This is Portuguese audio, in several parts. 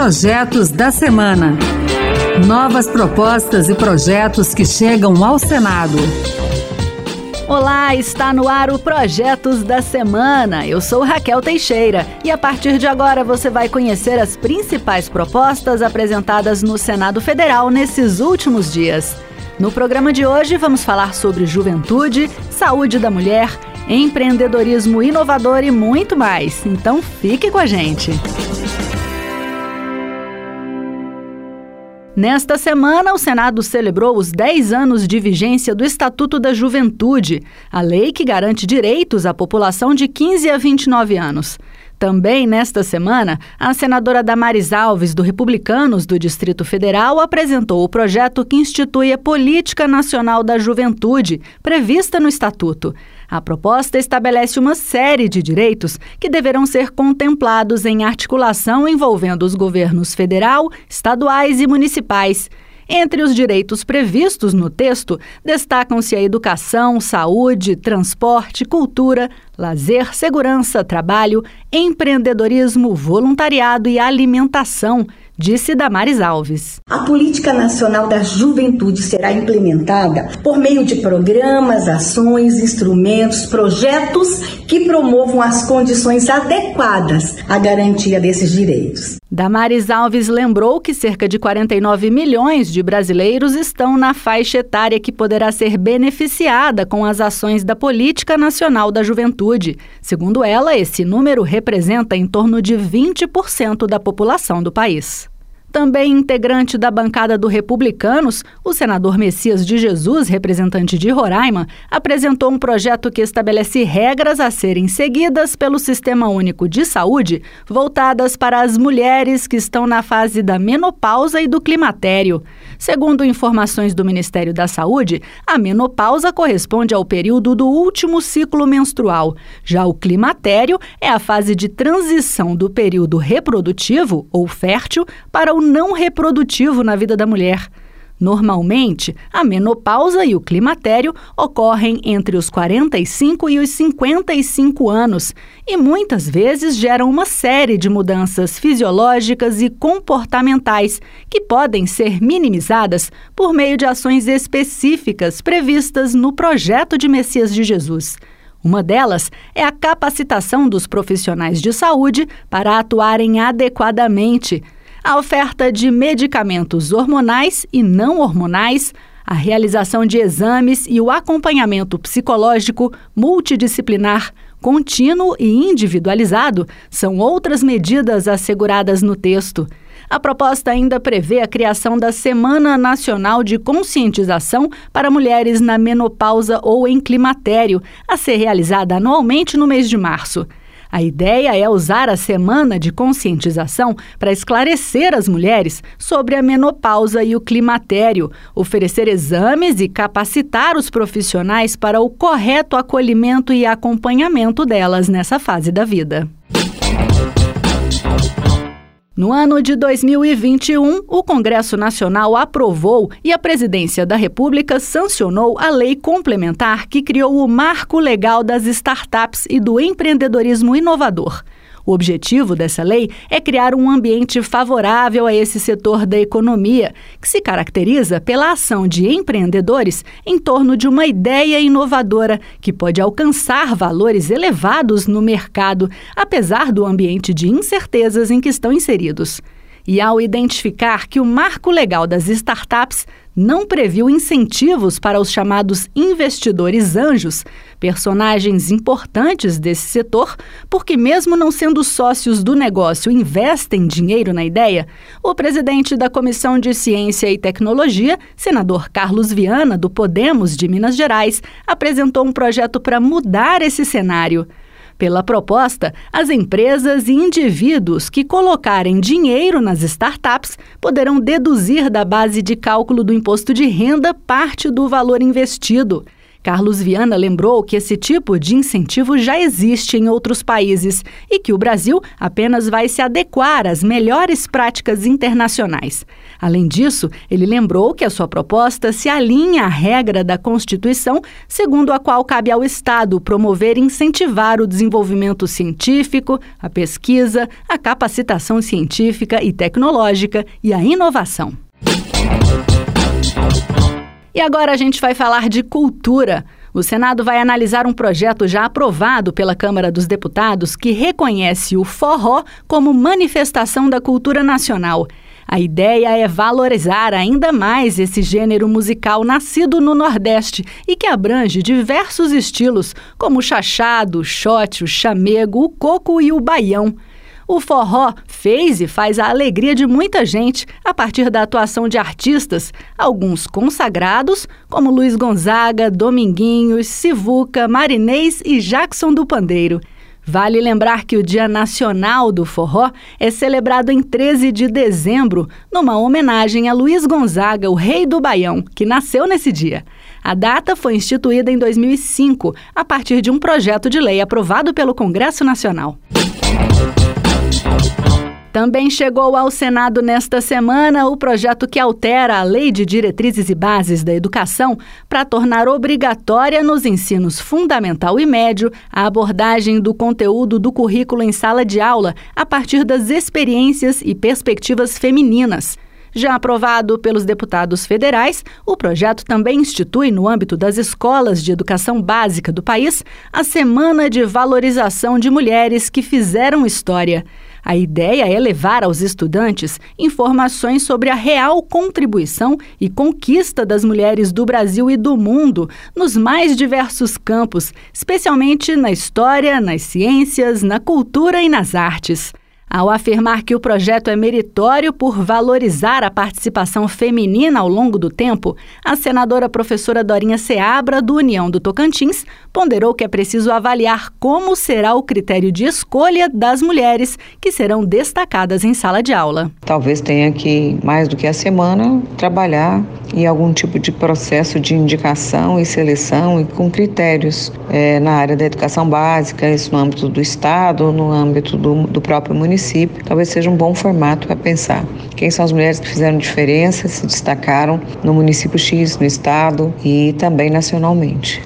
Projetos da Semana. Novas propostas e projetos que chegam ao Senado. Olá, está no ar o Projetos da Semana. Eu sou Raquel Teixeira e a partir de agora você vai conhecer as principais propostas apresentadas no Senado Federal nesses últimos dias. No programa de hoje vamos falar sobre juventude, saúde da mulher, empreendedorismo inovador e muito mais. Então fique com a gente. Nesta semana, o Senado celebrou os 10 anos de vigência do Estatuto da Juventude, a lei que garante direitos à população de 15 a 29 anos. Também nesta semana, a senadora Damares Alves, do Republicanos do Distrito Federal, apresentou o projeto que institui a Política Nacional da Juventude, prevista no Estatuto. A proposta estabelece uma série de direitos que deverão ser contemplados em articulação envolvendo os governos federal, estaduais e municipais. Entre os direitos previstos no texto, destacam-se a educação, saúde, transporte, cultura, lazer, segurança, trabalho, empreendedorismo, voluntariado e alimentação, disse Damares Alves. A Política Nacional da Juventude será implementada por meio de programas, ações, instrumentos, projetos que promovam as condições adequadas à garantia desses direitos. Damares Alves lembrou que cerca de 49 milhões de brasileiros estão na faixa etária que poderá ser beneficiada com as ações da Política Nacional da Juventude. Segundo ela, esse número representa em torno de 20% da população do país. Também integrante da bancada do Republicanos, o senador Messias de Jesus, representante de Roraima, apresentou um projeto que estabelece regras a serem seguidas pelo Sistema Único de Saúde voltadas para as mulheres que estão na fase da menopausa e do climatério. Segundo informações do Ministério da Saúde, a menopausa corresponde ao período do último ciclo menstrual. Já o climatério é a fase de transição do período reprodutivo, ou fértil, para o não reprodutivo na vida da mulher. Normalmente, a menopausa e o climatério ocorrem entre os 45 e os 55 anos e muitas vezes geram uma série de mudanças fisiológicas e comportamentais que podem ser minimizadas por meio de ações específicas previstas no projeto de Messias de Jesus. Uma delas é a capacitação dos profissionais de saúde para atuarem adequadamente a oferta de medicamentos hormonais e não hormonais, a realização de exames e o acompanhamento psicológico multidisciplinar, contínuo e individualizado são outras medidas asseguradas no texto. A proposta ainda prevê a criação da Semana Nacional de Conscientização para Mulheres na Menopausa ou em Climatério, a ser realizada anualmente no mês de março. A ideia é usar a semana de conscientização para esclarecer as mulheres sobre a menopausa e o climatério, oferecer exames e capacitar os profissionais para o correto acolhimento e acompanhamento delas nessa fase da vida. No ano de 2021, o Congresso Nacional aprovou e a Presidência da República sancionou a lei complementar que criou o Marco Legal das Startups e do Empreendedorismo Inovador. O objetivo dessa lei é criar um ambiente favorável a esse setor da economia, que se caracteriza pela ação de empreendedores em torno de uma ideia inovadora que pode alcançar valores elevados no mercado, apesar do ambiente de incertezas em que estão inseridos. E ao identificar que o marco legal das startups não previu incentivos para os chamados investidores anjos, personagens importantes desse setor, porque, mesmo não sendo sócios do negócio, investem dinheiro na ideia, o presidente da Comissão de Ciência e Tecnologia, senador Carlos Viana, do Podemos de Minas Gerais, apresentou um projeto para mudar esse cenário. Pela proposta, as empresas e indivíduos que colocarem dinheiro nas startups poderão deduzir da base de cálculo do imposto de renda parte do valor investido. Carlos Viana lembrou que esse tipo de incentivo já existe em outros países e que o Brasil apenas vai se adequar às melhores práticas internacionais. Além disso, ele lembrou que a sua proposta se alinha à regra da Constituição, segundo a qual cabe ao Estado promover e incentivar o desenvolvimento científico, a pesquisa, a capacitação científica e tecnológica e a inovação. E agora a gente vai falar de cultura. O Senado vai analisar um projeto já aprovado pela Câmara dos Deputados que reconhece o forró como manifestação da cultura nacional. A ideia é valorizar ainda mais esse gênero musical nascido no Nordeste e que abrange diversos estilos, como o chachado, o shot, o chamego, o coco e o baião. O forró fez e faz a alegria de muita gente a partir da atuação de artistas, alguns consagrados, como Luiz Gonzaga, Dominguinhos, Sivuca, Marinês e Jackson do Pandeiro. Vale lembrar que o Dia Nacional do Forró é celebrado em 13 de dezembro, numa homenagem a Luiz Gonzaga, o rei do Baião, que nasceu nesse dia. A data foi instituída em 2005, a partir de um projeto de lei aprovado pelo Congresso Nacional. Também chegou ao Senado nesta semana o projeto que altera a Lei de Diretrizes e Bases da Educação para tornar obrigatória nos ensinos fundamental e médio a abordagem do conteúdo do currículo em sala de aula a partir das experiências e perspectivas femininas. Já aprovado pelos deputados federais, o projeto também institui, no âmbito das escolas de educação básica do país, a Semana de Valorização de Mulheres que Fizeram História. A ideia é levar aos estudantes informações sobre a real contribuição e conquista das mulheres do Brasil e do mundo nos mais diversos campos, especialmente na história, nas ciências, na cultura e nas artes. Ao afirmar que o projeto é meritório por valorizar a participação feminina ao longo do tempo, a senadora professora Dorinha Seabra, do União do Tocantins, ponderou que é preciso avaliar como será o critério de escolha das mulheres que serão destacadas em sala de aula. Talvez tenha que, mais do que a semana, trabalhar em algum tipo de processo de indicação e seleção e com critérios é, na área da educação básica, isso no âmbito do Estado, no âmbito do, do próprio município município, talvez seja um bom formato para pensar. Quem são as mulheres que fizeram diferença, se destacaram no município X, no estado e também nacionalmente.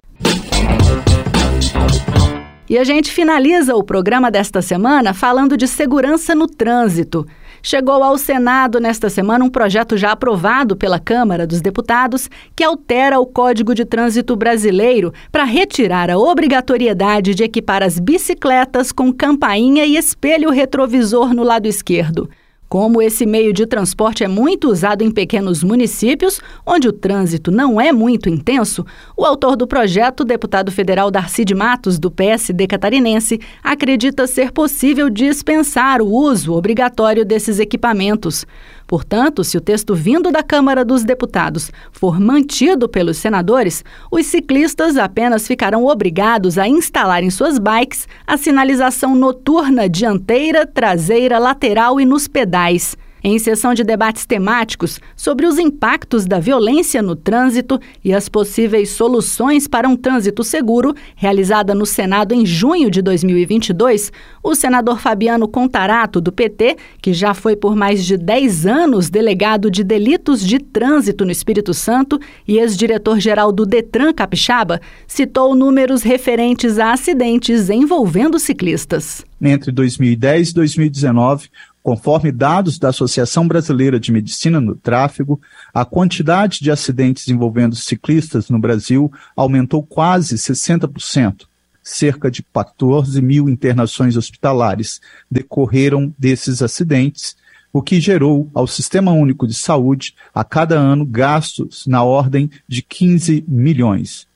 E a gente finaliza o programa desta semana falando de segurança no trânsito. Chegou ao Senado nesta semana um projeto já aprovado pela Câmara dos Deputados que altera o Código de Trânsito Brasileiro para retirar a obrigatoriedade de equipar as bicicletas com campainha e espelho retrovisor no lado esquerdo. Como esse meio de transporte é muito usado em pequenos municípios, onde o trânsito não é muito intenso, o autor do projeto, deputado federal Darcy de Matos, do PSD catarinense, acredita ser possível dispensar o uso obrigatório desses equipamentos. Portanto, se o texto vindo da Câmara dos Deputados for mantido pelos senadores, os ciclistas apenas ficarão obrigados a instalar em suas bikes a sinalização noturna dianteira, traseira, lateral e nos pedais em sessão de debates temáticos sobre os impactos da violência no trânsito e as possíveis soluções para um trânsito seguro, realizada no Senado em junho de 2022, o senador Fabiano Contarato, do PT, que já foi por mais de 10 anos delegado de delitos de trânsito no Espírito Santo e ex-diretor-geral do Detran Capixaba, citou números referentes a acidentes envolvendo ciclistas. Entre 2010 e 2019, Conforme dados da Associação Brasileira de Medicina no Tráfego, a quantidade de acidentes envolvendo ciclistas no Brasil aumentou quase 60%. Cerca de 14 mil internações hospitalares decorreram desses acidentes, o que gerou ao Sistema Único de Saúde, a cada ano, gastos na ordem de 15 milhões.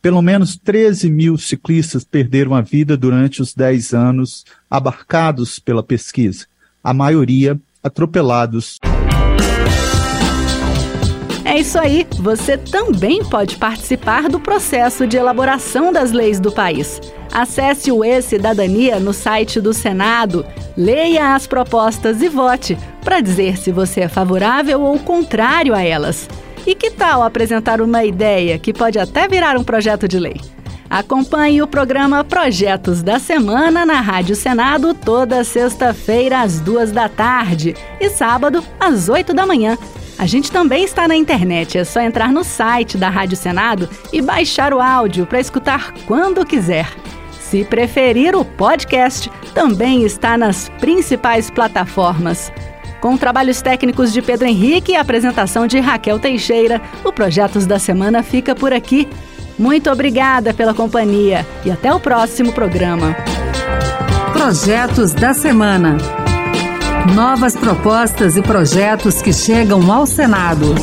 Pelo menos 13 mil ciclistas perderam a vida durante os 10 anos abarcados pela pesquisa a maioria atropelados. É isso aí, você também pode participar do processo de elaboração das leis do país. Acesse o E-Cidadania no site do Senado, leia as propostas e vote para dizer se você é favorável ou contrário a elas. E que tal apresentar uma ideia que pode até virar um projeto de lei? Acompanhe o programa Projetos da Semana na Rádio Senado toda sexta-feira às duas da tarde e sábado às oito da manhã. A gente também está na internet, é só entrar no site da Rádio Senado e baixar o áudio para escutar quando quiser. Se preferir, o podcast também está nas principais plataformas. Com trabalhos técnicos de Pedro Henrique e apresentação de Raquel Teixeira, o Projetos da Semana fica por aqui. Muito obrigada pela companhia e até o próximo programa. Projetos da Semana. Novas propostas e projetos que chegam ao Senado.